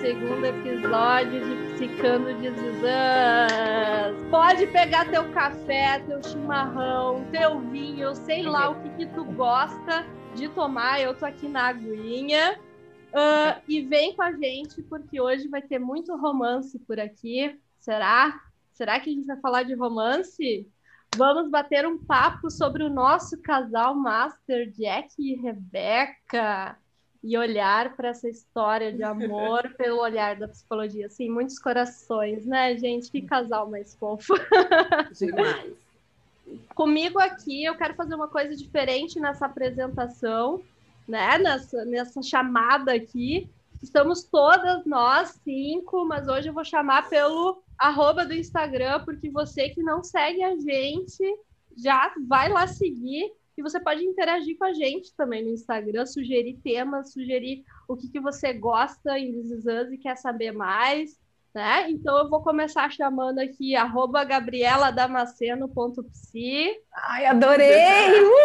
segundo episódio de Psicando de Zizãs. Pode pegar teu café, teu chimarrão, teu vinho, sei lá o que, que tu gosta de tomar. Eu tô aqui na aguinha. Uh, e vem com a gente, porque hoje vai ter muito romance por aqui. Será? Será que a gente vai falar de romance? Vamos bater um papo sobre o nosso casal master, Jack e Rebeca e olhar para essa história de amor pelo olhar da psicologia. Assim, muitos corações, né, gente? Que casal mais fofo. Demais. Comigo aqui, eu quero fazer uma coisa diferente nessa apresentação, né? Nessa, nessa chamada aqui. Estamos todas nós cinco, mas hoje eu vou chamar pelo arroba do Instagram, porque você que não segue a gente já vai lá seguir e você pode interagir com a gente também no Instagram, sugerir temas, sugerir o que, que você gosta em This e quer saber mais. Né? Então eu vou começar chamando aqui arroba gabrieladamaceno.psi. Ai, adorei! Uhul!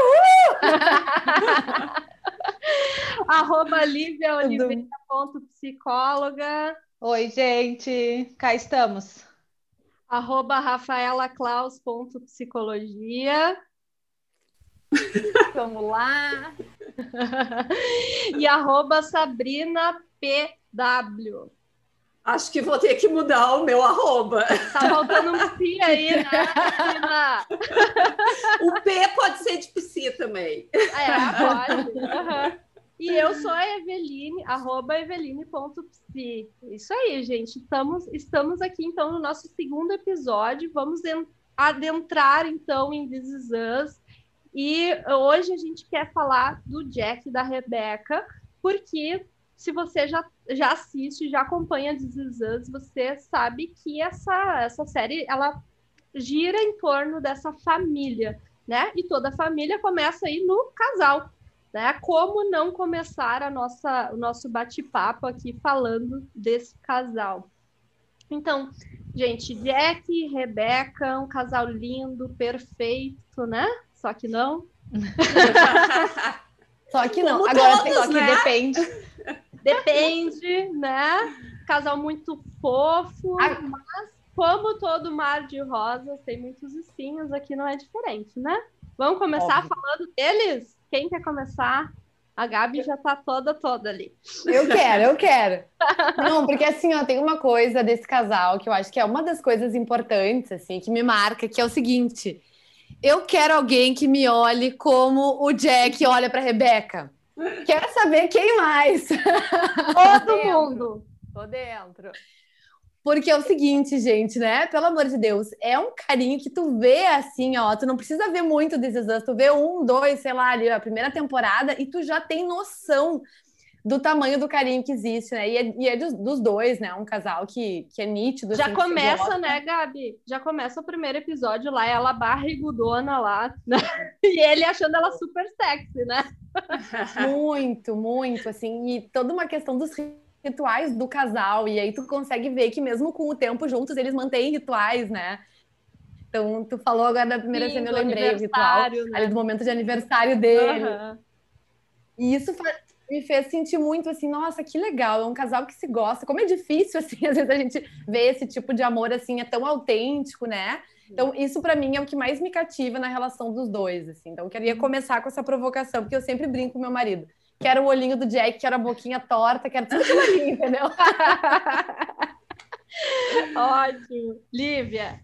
arroba liviaoliveira.psicóloga. Oi, gente, cá estamos. Arroba rafaelaclaus.psicologia. Vamos lá. e arroba Sabrina PW. Acho que vou ter que mudar o meu arroba. Tá faltando um pi aí, né, Sabrina? o P pode ser de psi também. É, pode. Uhum. E eu sou a Eveline, arroba eveline.psi. Isso aí, gente. Estamos, estamos aqui, então, no nosso segundo episódio. Vamos adentrar, então, em This Is Us e hoje a gente quer falar do Jack e da Rebeca, porque se você já, já assiste, já acompanha This Is Us, você sabe que essa, essa série ela gira em torno dessa família, né? E toda a família começa aí no casal, né? Como não começar a nossa, o nosso bate-papo aqui falando desse casal? Então, gente, Jack e Rebeca, um casal lindo, perfeito, né? Só que não. só que não. Como Agora todos, só que né? depende. Depende, né? Casal muito fofo, ah. mas como todo mar de rosas tem muitos espinhos, aqui não é diferente, né? Vamos começar Óbvio. falando deles? Quem quer começar? A Gabi já tá toda, toda ali. Eu quero, eu quero. Não, porque assim, ó, tem uma coisa desse casal que eu acho que é uma das coisas importantes, assim, que me marca, que é o seguinte: eu quero alguém que me olhe como o Jack olha para Rebeca. Quero saber quem mais. Todo mundo. Tô dentro. Porque é o seguinte, gente, né? Pelo amor de Deus, é um carinho que tu vê assim, ó. Tu não precisa ver muito desses anos, tu vê um, dois, sei lá, ali, a primeira temporada, e tu já tem noção do tamanho do carinho que existe, né? E é, e é dos, dos, dois, né? Um casal que, que é nítido. Já assim, começa, né, Gabi? Já começa o primeiro episódio lá, ela barrigudona lá, né? E ele achando ela super sexy, né? muito, muito, assim. E toda uma questão dos rituais do casal. E aí tu consegue ver que mesmo com o tempo juntos, eles mantêm rituais, né? Então, tu falou agora da primeira Sim, cena, eu lembrei o ritual né? ali do momento de aniversário dele. Uhum. E isso faz, me fez sentir muito assim, nossa, que legal, é um casal que se gosta. Como é difícil, assim, às vezes a gente vê esse tipo de amor, assim, é tão autêntico, né? Então, isso para mim é o que mais me cativa na relação dos dois, assim. Então, eu queria começar com essa provocação, porque eu sempre brinco com meu marido. Quero o olhinho do Jack, quero a boquinha torta, quero tudo aquilo ali, entendeu? Ótimo. Lívia.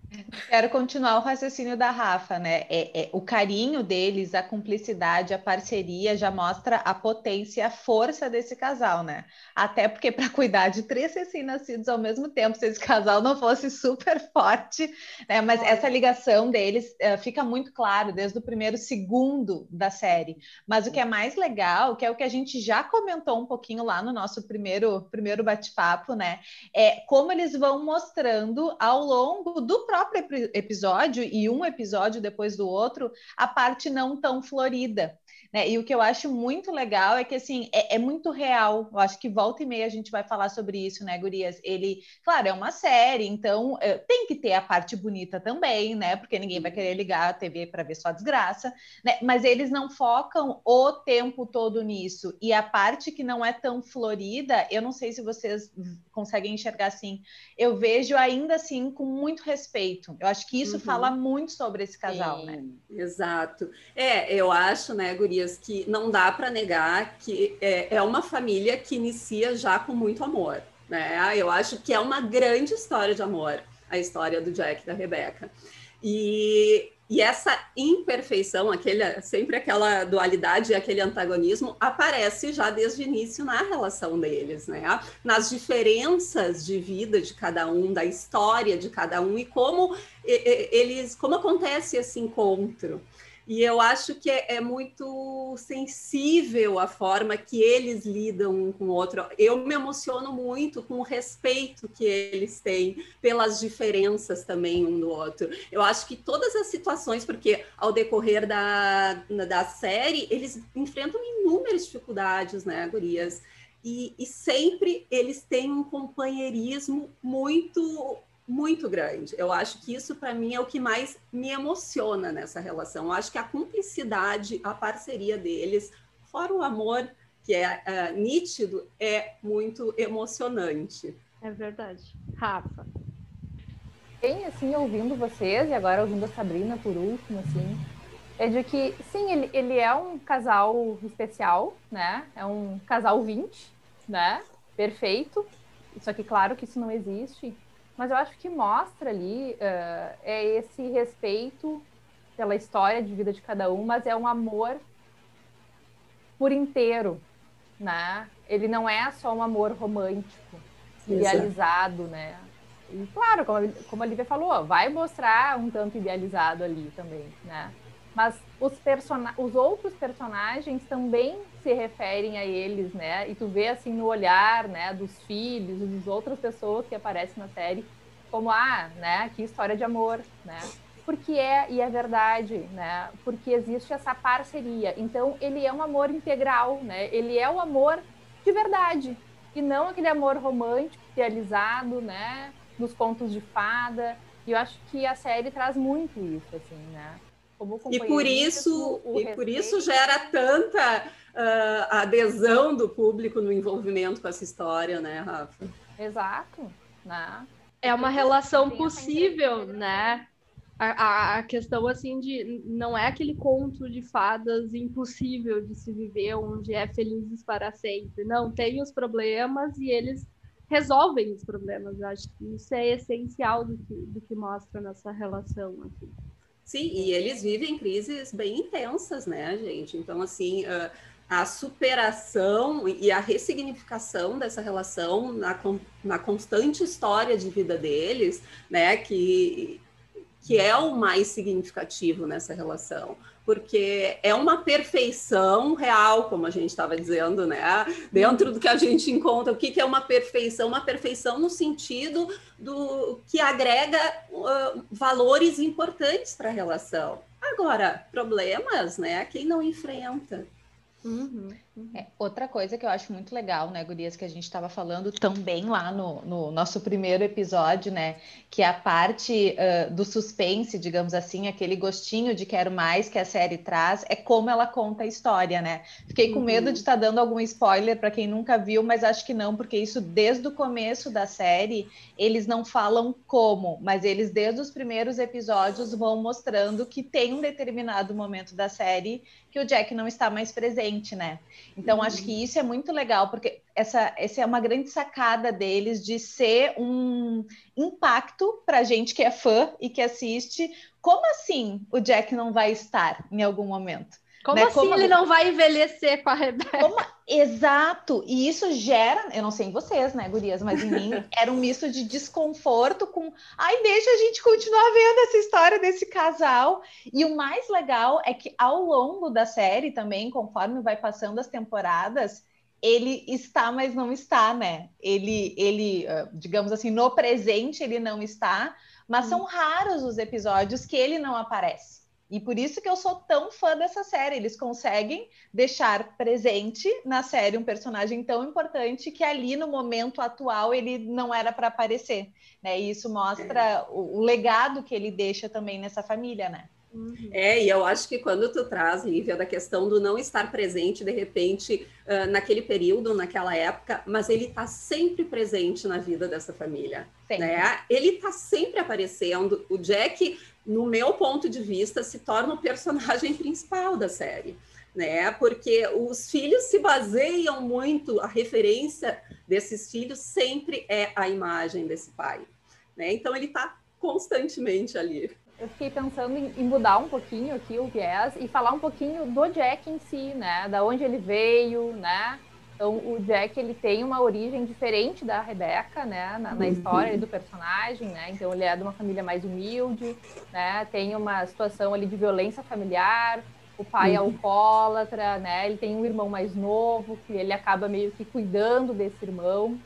Quero continuar o raciocínio da Rafa, né? É, é, o carinho deles, a cumplicidade, a parceria já mostra a potência e a força desse casal, né? Até porque para cuidar de três recém-nascidos ao mesmo tempo, se esse casal não fosse super forte, né? Mas essa ligação deles uh, fica muito claro desde o primeiro segundo da série. Mas o que é mais legal, que é o que a gente já comentou um pouquinho lá no nosso primeiro, primeiro bate-papo, né? É como eles vão mostrando ao longo do próprio episódio e um episódio depois do outro a parte não tão florida. Né? E o que eu acho muito legal é que assim é, é, muito real. Eu acho que volta e meia a gente vai falar sobre isso, né, Gurias? Ele, claro, é uma série, então é, tem que ter a parte bonita também, né? Porque ninguém vai querer ligar a TV para ver só desgraça, né? Mas eles não focam o tempo todo nisso. E a parte que não é tão florida, eu não sei se vocês conseguem enxergar assim. Eu vejo ainda assim com muito respeito. Eu acho que isso uhum. fala muito sobre esse casal, né? Sim, né? Exato. É, eu acho, né, Gurias? Que não dá para negar que é, é uma família que inicia já com muito amor. Né? Eu acho que é uma grande história de amor, a história do Jack e da Rebecca. E, e essa imperfeição, aquele, sempre aquela dualidade e aquele antagonismo, aparece já desde o início na relação deles, né? Nas diferenças de vida de cada um, da história de cada um e como eles, como acontece esse encontro. E eu acho que é, é, muito sensível a forma que eles lidam um com o outro. Eu me emociono muito com o respeito que eles têm pelas diferenças também um do outro. Eu acho que todas as situações, porque ao decorrer da, da série, eles enfrentam inúmeras dificuldades, né, gurias? E, e sempre eles têm um companheirismo muito muito grande. Eu acho que isso, para mim, é o que mais me emociona nessa relação. Eu acho que a cumplicidade, a parceria deles, fora o amor, que é uh, nítido, é muito emocionante. É verdade. Rafa. Bem, assim, ouvindo vocês, e agora ouvindo a Sabrina por último, assim, é de que, sim, ele, ele é um casal especial, né? É um casal 20, né? Perfeito. Só que, claro que isso não existe mas eu acho que mostra ali uh, é esse respeito pela história de vida de cada um, mas é um amor por inteiro, né? Ele não é só um amor romântico, idealizado, né? E claro, como, como a Lívia falou, vai mostrar um tanto idealizado ali também, né? Mas os, os outros personagens também se referem a eles, né? E tu vê assim no olhar, né, dos filhos, das outras pessoas que aparecem na série, como ah, né, que história de amor, né? Porque é e é verdade, né? Porque existe essa parceria. Então ele é um amor integral, né? Ele é o amor de verdade e não aquele amor romântico, idealizado, né? Nos contos de fada. E eu acho que a série traz muito isso, assim, né? E por isso e por isso gera tanta uh, adesão do público no envolvimento com essa história, né, Rafa? Exato, né? É uma relação possível, né? A, a, questão assim de não é aquele conto de fadas impossível de se viver onde é felizes para sempre. Não, tem os problemas e eles resolvem os problemas. Eu acho que isso é essencial do que, do que mostra nessa relação aqui. Sim, e eles vivem crises bem intensas, né, gente? Então, assim, uh, a superação e a ressignificação dessa relação na, na constante história de vida deles, né, que, que é o mais significativo nessa relação porque é uma perfeição real, como a gente estava dizendo, né? Dentro do que a gente encontra, o que, que é uma perfeição? Uma perfeição no sentido do que agrega uh, valores importantes para a relação. Agora, problemas, né? Quem não enfrenta. Uhum, uhum. É, outra coisa que eu acho muito legal, né, Gurias, que a gente estava falando também lá no, no, nosso primeiro episódio, né, que é a parte uh, do suspense, digamos assim, aquele gostinho de quero mais que a série traz, é como ela conta a história, né? Fiquei com uhum. medo de estar tá dando algum spoiler para quem nunca viu, mas acho que não, porque isso desde o começo da série eles não falam como, mas eles desde os primeiros episódios vão mostrando que tem um determinado momento da série que o Jack não está mais presente, né? Então, uhum. acho que isso é muito legal, porque essa, essa é uma grande sacada deles de ser um impacto para gente que é fã e que assiste. Como assim o Jack não vai estar em algum momento? Como né? assim Como... ele não vai envelhecer com a Rebeca? Como... Exato, e isso gera, eu não sei em vocês, né, gurias, mas em mim era um misto de desconforto com, ai, deixa a gente continuar vendo essa história desse casal. E o mais legal é que ao longo da série também, conforme vai passando as temporadas, ele está, mas não está, né? Ele, ele, ah, digamos assim, no presente ele não está, mas são raros os episódios que ele não aparece. E por isso que eu sou tão fã dessa série. Eles conseguem deixar presente na série um personagem tão importante que ali no momento atual ele não era para aparecer. Né? E isso mostra o, o legado que ele deixa também nessa família, né? Uhum. É, e eu acho que quando tu traz, Lívia, da questão do não estar presente, de repente, uh, naquele período, naquela época, mas ele está sempre presente na vida dessa família. Né? Ele está sempre aparecendo. O Jack, no meu ponto de vista, se torna o personagem principal da série. Né? Porque os filhos se baseiam muito, a referência desses filhos sempre é a imagem desse pai. Né? Então ele está constantemente ali eu fiquei pensando em, mudar um pouquinho aqui o viés e falar um pouquinho do Jack em si, né? Da onde ele veio, né? Então, o Jack, ele tem uma origem diferente da Rebecca, né? Na, na história do personagem, né? Então, ele é de uma família mais humilde, né? Tem uma situação ali de violência familiar, o pai é uhum. alcoólatra, né? Ele tem um irmão mais novo, que ele acaba meio que cuidando desse irmão,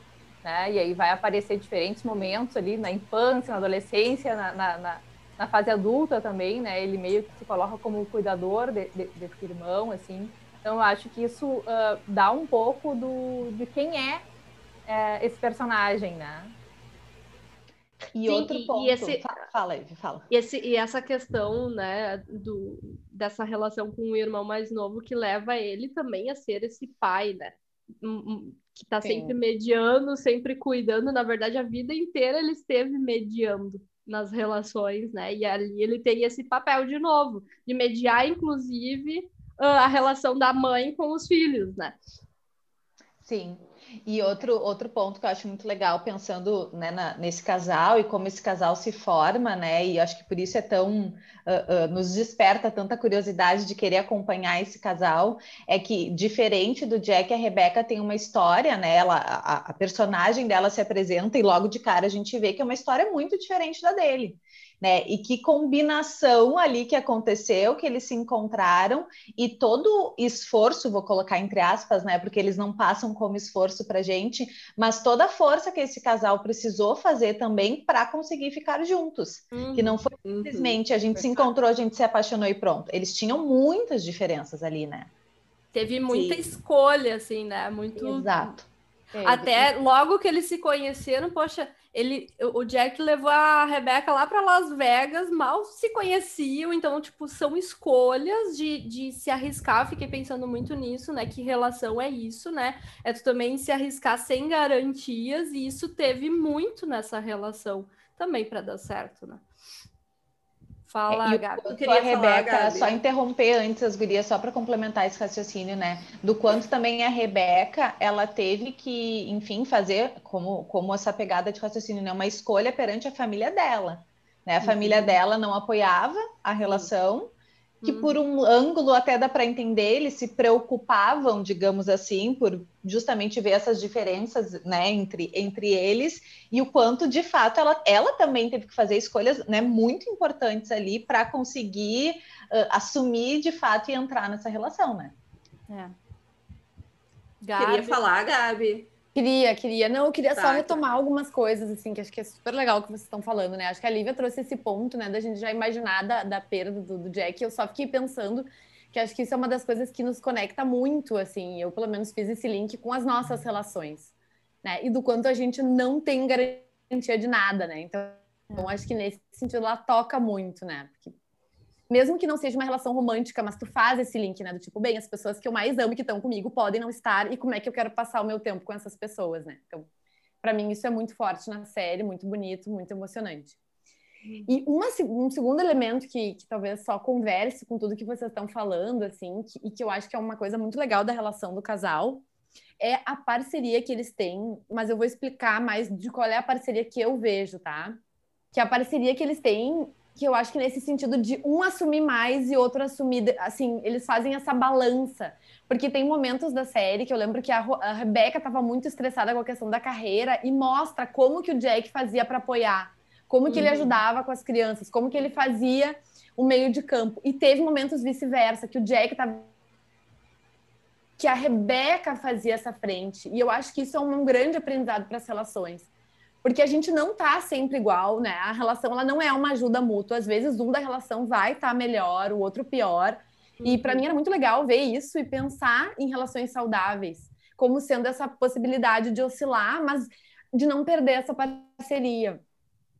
né? E aí vai aparecer diferentes momentos ali na infância, na adolescência, na, na, na na fase adulta também, né? Ele meio que se coloca como cuidador de, de, desse irmão, assim. Então, eu acho que isso uh, dá um pouco do, de quem é, é esse personagem, né? E Sim, outro ponto, e esse, fala, Eve, fala. E, esse, e essa questão, né, do, dessa relação com o irmão mais novo que leva ele também a ser esse pai, né? Que tá Sim. sempre mediando, sempre cuidando. Na verdade, a vida inteira ele esteve mediando nas relações, né? E ali ele tem esse papel de novo, de mediar, inclusive, a relação da mãe com os filhos, né? Sim. E outro, outro ponto que eu acho muito legal, pensando né, na, nesse casal e como esse casal se forma, né? E acho que por isso é tão. Uh, uh, nos desperta tanta curiosidade de querer acompanhar esse casal, é que, diferente do Jack, a Rebecca tem uma história, né? Ela, a, a personagem dela se apresenta e logo de cara a gente vê que é uma história muito diferente da dele né? E que combinação ali que aconteceu, que eles se encontraram e todo esforço, vou colocar entre aspas, né? Porque eles não passam como esforço para gente, mas toda a força que esse casal precisou fazer também para conseguir ficar juntos, uhum, que não foi uhum. simplesmente a gente uhum. se encontrou, a gente se apaixonou e pronto. Eles tinham muitas diferenças ali, né? Teve muita Sim. escolha, assim, né? Muito. Exato. Até logo que eles se conheceram, poxa, ele, o Jack levou a Rebeca lá para Las Vegas, mal se conheciam, então, tipo, são escolhas de, de se arriscar. Fiquei pensando muito nisso, né? Que relação é isso, né? É tu também se arriscar sem garantias, e isso teve muito nessa relação também para dar certo, né? Fala, é, Gabi. Eu queria a Rebeca, falar, só interromper antes as gurias, só para complementar esse raciocínio, né? Do quanto também a Rebeca, ela teve que, enfim, fazer como, como essa pegada de raciocínio, né? Uma escolha perante a família dela. Né? A uhum. família dela não apoiava a relação, que uhum. por um ângulo até dá para entender, eles se preocupavam, digamos assim, por justamente ver essas diferenças, né, entre, entre eles e o quanto de fato ela, ela também teve que fazer escolhas, né, muito importantes ali para conseguir uh, assumir de fato e entrar nessa relação, né? É. Gabi. Queria falar, Gabi. Queria, queria. Não, eu queria tá, só retomar tá. algumas coisas, assim, que acho que é super legal que vocês estão falando, né? Acho que a Lívia trouxe esse ponto, né, da gente já imaginar da, da perda do, do Jack. Eu só fiquei pensando que acho que isso é uma das coisas que nos conecta muito, assim. Eu, pelo menos, fiz esse link com as nossas relações, né? E do quanto a gente não tem garantia de nada, né? Então, então acho que nesse sentido ela toca muito, né? Porque mesmo que não seja uma relação romântica, mas tu faz esse link, né? Do tipo, bem, as pessoas que eu mais amo e que estão comigo podem não estar, e como é que eu quero passar o meu tempo com essas pessoas, né? Então, para mim, isso é muito forte na série, muito bonito, muito emocionante. Uhum. E uma, um segundo elemento que, que, talvez só converse com tudo que vocês estão falando, assim, que, e que eu acho que é uma coisa muito legal da relação do casal, é a parceria que eles têm, mas eu vou explicar mais de qual é a parceria que eu vejo, tá? Que a parceria que eles têm que eu acho que nesse sentido de um assumir mais e outro assumir, assim, eles fazem essa balança. Porque tem momentos da série que eu lembro que a, a Rebeca estava muito estressada com a questão da carreira e mostra como que o Jack fazia para apoiar, como que uhum. ele ajudava com as crianças, como que ele fazia o meio de campo. E teve momentos vice-versa, que o Jack estava que a Rebeca fazia essa frente. E eu acho que isso é um grande aprendizado para as relações. Porque a gente não tá sempre igual, né? A relação ela não é uma ajuda mútua. Às vezes um da relação vai estar tá melhor, o outro pior. E para mim era muito legal ver isso e pensar em relações saudáveis, como sendo essa possibilidade de oscilar, mas de não perder essa parceria.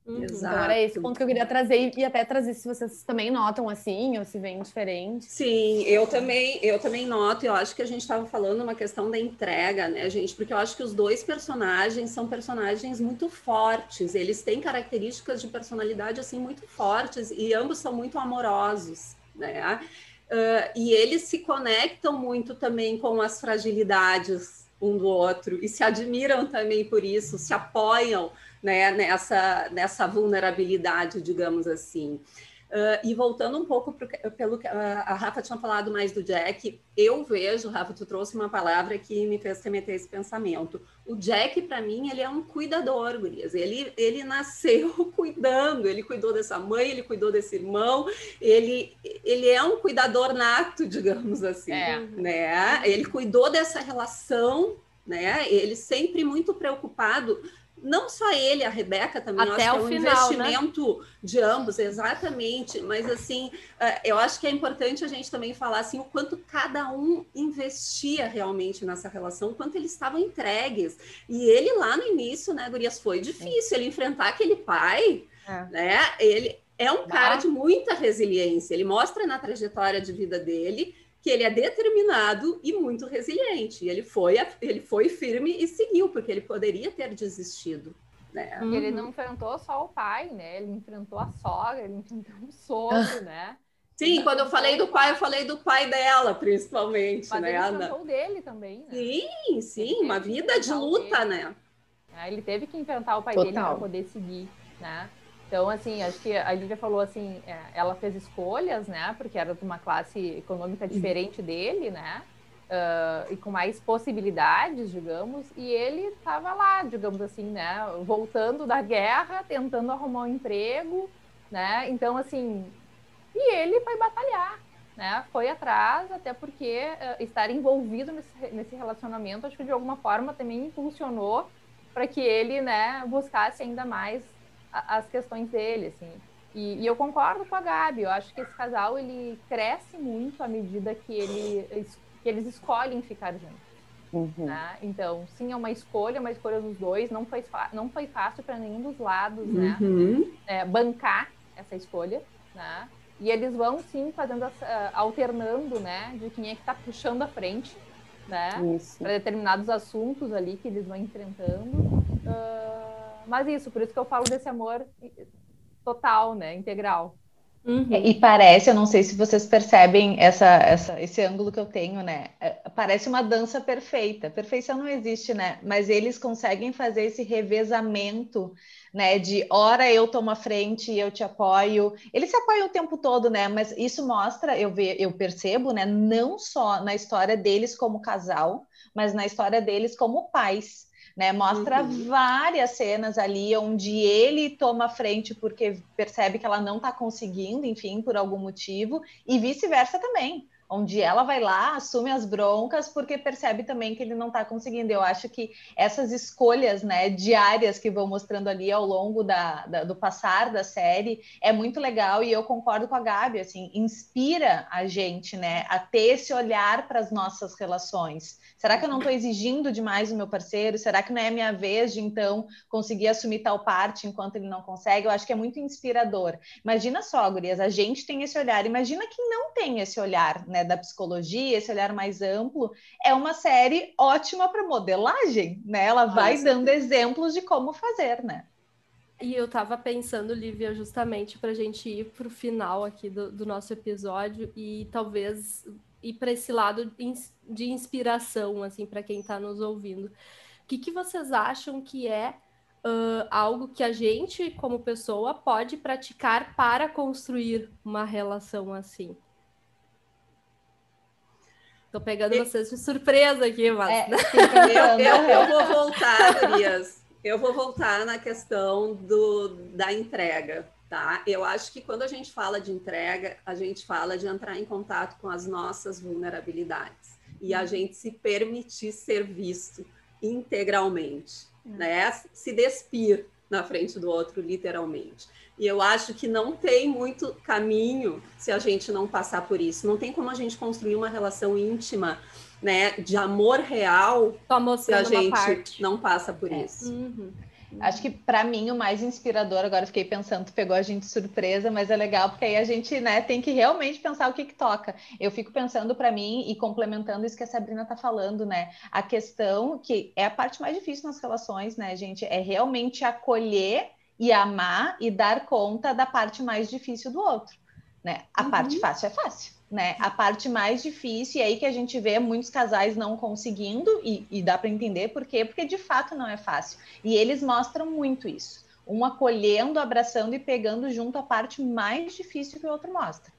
Uhum. Então era esse ponto que eu queria trazer e até trazer se vocês também notam assim ou se vem diferente. Sim, eu também, eu também noto, eu acho que a gente estava falando uma questão da entrega, né, gente? Porque eu acho que os dois personagens são personagens muito fortes, eles têm características de personalidade assim muito fortes e ambos são muito amorosos, né? Uh, e eles se conectam muito também com as fragilidades um do outro e se admiram também por isso, se apoiam né, nessa, nessa vulnerabilidade, digamos assim. Uh, e voltando um pouco pro, pelo que uh, a Rafa tinha falado mais do Jack, eu vejo, Rafa, tu trouxe uma palavra que me fez remeter esse pensamento. O Jack, para mim, ele é um cuidador, Gurias. Ele, ele nasceu cuidando, ele cuidou dessa mãe, ele cuidou desse irmão, ele, ele é um cuidador nato, digamos assim. É. Né? Ele cuidou dessa relação, né? ele sempre muito preocupado não só ele, a Rebeca também, Até eu acho o que é um final, né? investimento né? de ambos, exatamente. Mas assim, é, eu acho que é importante a gente também falar assim o quanto cada um investia realmente nessa relação, o quanto eles estavam entregues. E ele lá no início, né, Gurias, foi difícil ele enfrentar aquele pai, é. né? Ele é um cara de muita resiliência. Ele mostra na trajetória de vida dele que ele é determinado e muito resiliente. E ele foi, ele foi firme e seguiu, porque ele poderia ter desistido. Né? Uhum. Ele não enfrentou só o pai, né? Ele enfrentou a sogra, ele enfrentou o sogro, né? Sim, quando eu falei do pai, eu falei do pai dela, principalmente, Mas né? Ele enfrentou dele também, né? Sim, sim, uma vida de luta, dele. né? É, ele teve que enfrentar o pai Total. dele para poder seguir, né? Então, assim, acho que a Lívia falou assim, é, ela fez escolhas, né? Porque era de uma classe econômica diferente dele, né? Uh, e com mais possibilidades, digamos, e ele estava lá, digamos assim, né? Voltando da guerra, tentando arrumar um emprego, né? Então, assim, e ele foi batalhar, né? Foi atrás, até porque uh, estar envolvido nesse, nesse relacionamento, acho que de alguma forma também impulsionou para que ele, né, buscasse ainda mais as questões dele, assim. E, e, eu concordo com a Gabi, eu acho que esse casal, ele cresce muito à medida que, ele, que eles escolhem ficar juntos. Uhum. Né? Então, sim, é uma escolha, uma escolha dos dois, não foi, não foi fácil para nenhum dos lados, né? Uhum. É, bancar essa escolha, né? E eles vão, sim, fazendo, uh, alternando, né, de quem é que está puxando a frente, né? Para determinados assuntos ali que eles vão enfrentando. Uh, mas isso, por isso que eu falo desse amor total, né? Integral. Uhum. E parece, eu não sei se vocês percebem essa, essa, esse ângulo que eu tenho, né? É, parece uma dança perfeita. Perfeição não existe, né? Mas eles conseguem fazer esse revezamento, né? De hora eu tomo a frente e eu te apoio. Eles se apoiam o tempo todo, né? Mas isso mostra, eu, ve, eu percebo, né? Não só na história deles como casal, mas na história deles como pais né? Mostra uhum. várias cenas ali onde ele toma frente porque percebe que ela não está conseguindo, enfim, por algum motivo, e vice-versa também onde ela vai lá, assume as broncas, porque percebe também que ele não está conseguindo. Eu acho que essas escolhas né, diárias que vão mostrando ali ao longo da, da, do passar da série é muito legal e eu concordo com a Gabi, assim, inspira a gente né, a ter esse olhar para as nossas relações. Será que eu não estou exigindo demais o meu parceiro? Será que não é minha vez de então conseguir assumir tal parte enquanto ele não consegue? Eu acho que é muito inspirador. Imagina só, Gurias, a gente tem esse olhar, imagina quem não tem esse olhar, né? da psicologia, esse olhar mais amplo, é uma série ótima para modelagem, né? Ela vai Nossa. dando exemplos de como fazer, né? E eu estava pensando, Lívia, justamente para a gente ir para o final aqui do, do, nosso episódio e talvez ir para esse lado de inspiração, assim, para quem está nos ouvindo. O que, que vocês acham que é uh, algo que a gente, como pessoa, pode praticar para construir uma relação assim? Tô pegando e... vocês de surpresa aqui, mas. É, eu, eu, eu, vou voltar, Elias. Eu vou voltar na questão do, da entrega, tá? Eu acho que quando a gente fala de entrega, a gente fala de entrar em contato com as nossas vulnerabilidades. e a gente se permitir ser visto integralmente, uhum. né? Se despir na frente do outro, literalmente. E eu acho que não tem muito caminho se a gente não passar por isso. Não tem como a gente construir uma relação íntima, né, de amor real, se a gente não passa por é. isso. Uhum. Acho que para mim o mais inspirador, agora fiquei pensando, tu pegou a gente de surpresa, mas é legal porque aí a gente, né, tem que realmente pensar o que que toca. Eu fico pensando para mim e complementando isso que a Sabrina tá falando, né? A questão que é a parte mais difícil nas relações, né, gente, é realmente acolher e amar e dar conta da parte mais difícil do outro, né? A uhum. parte fácil é fácil né? A parte mais difícil, e aí que a gente vê muitos casais não conseguindo, e, e dá para entender por quê, porque de fato não é fácil. E eles mostram muito isso. Um acolhendo, abraçando e pegando junto a parte mais difícil que o outro mostra.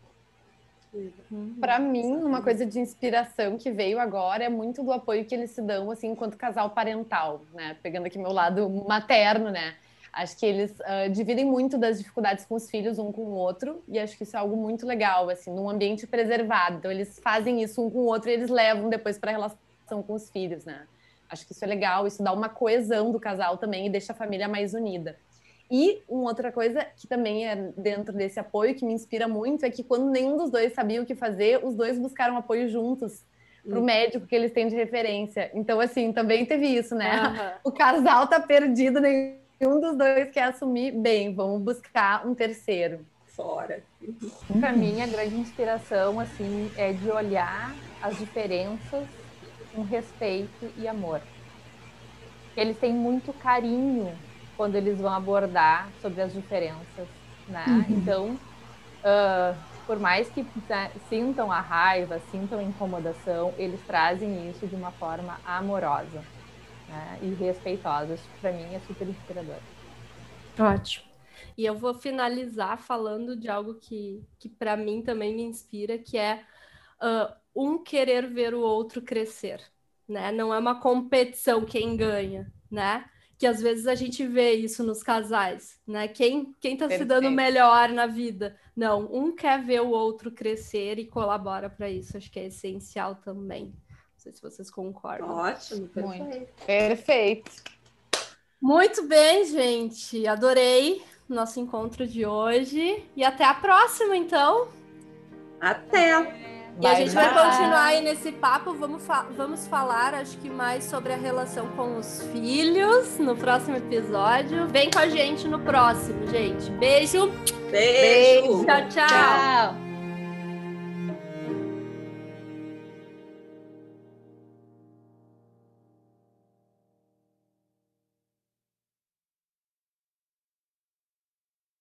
Uhum. Para mim, uma coisa de inspiração que veio agora é muito do apoio que eles se dão, assim, enquanto casal parental, né? Pegando aqui meu lado materno, né? Acho que eles uh, dividem muito das dificuldades com os filhos um com o outro, e acho que isso é algo muito legal, assim, num ambiente preservado. Então, eles fazem isso um com o outro e eles levam depois para a relação com os filhos, né? Acho que isso é legal, isso dá uma coesão do casal também e deixa a família mais unida. E uma outra coisa que também é dentro desse apoio que me inspira muito é que quando nenhum dos dois sabia o que fazer, os dois buscaram apoio juntos para o hum. médico que eles têm de referência. Então, assim, também teve isso, né? Uhum. O casal tá perdido, nem um dos dois quer assumir, bem, vamos buscar um terceiro. Fora. Para mim, a grande inspiração assim é de olhar as diferenças com respeito e amor. Eles têm muito carinho quando eles vão abordar sobre as diferenças, né? Uhum. Então, uh, por mais que né, sintam a raiva, sintam a incomodação, eles trazem isso de uma forma amorosa né, e respeitosas. Para mim é super inspirador. Ótimo. E eu vou finalizar falando de algo que, que para mim também me inspira, que é uh, um querer ver o outro crescer, né? Não é uma competição quem ganha, né? Que às vezes a gente vê isso nos casais, né? Quem quem tá se dando melhor na vida? Não, um quer ver o outro crescer e colabora para isso. Acho que é essencial também sei se vocês concordam. Ótimo, perfeito. Muito. Perfeito. Muito bem, gente. Adorei nosso encontro de hoje. E até a próxima, então. Até! E a gente vai continuar aí nesse papo. Vamos, fa vamos falar, acho que mais sobre a relação com os filhos no próximo episódio. Vem com a gente no próximo, gente. Beijo. Beijo. Beijo. tchau. tchau. tchau.